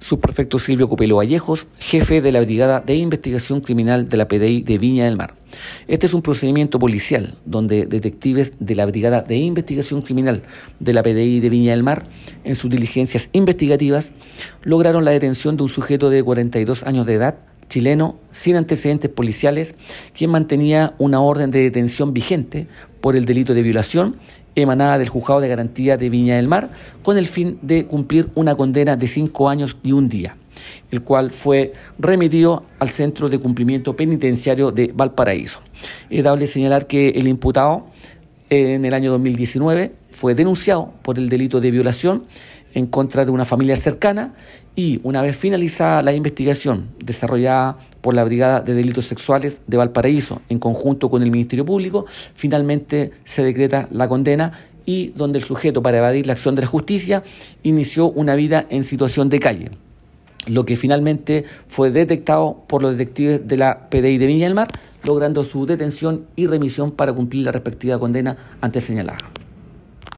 Subprefecto Silvio Copelo Vallejos, jefe de la Brigada de Investigación Criminal de la PDI de Viña del Mar. Este es un procedimiento policial donde detectives de la Brigada de Investigación Criminal de la PDI de Viña del Mar, en sus diligencias investigativas, lograron la detención de un sujeto de 42 años de edad, chileno, sin antecedentes policiales, quien mantenía una orden de detención vigente por el delito de violación emanada del Juzgado de Garantía de Viña del Mar, con el fin de cumplir una condena de cinco años y un día, el cual fue remitido al Centro de Cumplimiento Penitenciario de Valparaíso. Es dable señalar que el imputado en el año 2019 fue denunciado por el delito de violación en contra de una familia cercana y una vez finalizada la investigación desarrollada por la Brigada de Delitos Sexuales de Valparaíso en conjunto con el Ministerio Público, finalmente se decreta la condena y donde el sujeto para evadir la acción de la justicia inició una vida en situación de calle lo que finalmente fue detectado por los detectives de la PDI de Viña del Mar, logrando su detención y remisión para cumplir la respectiva condena antes señalada.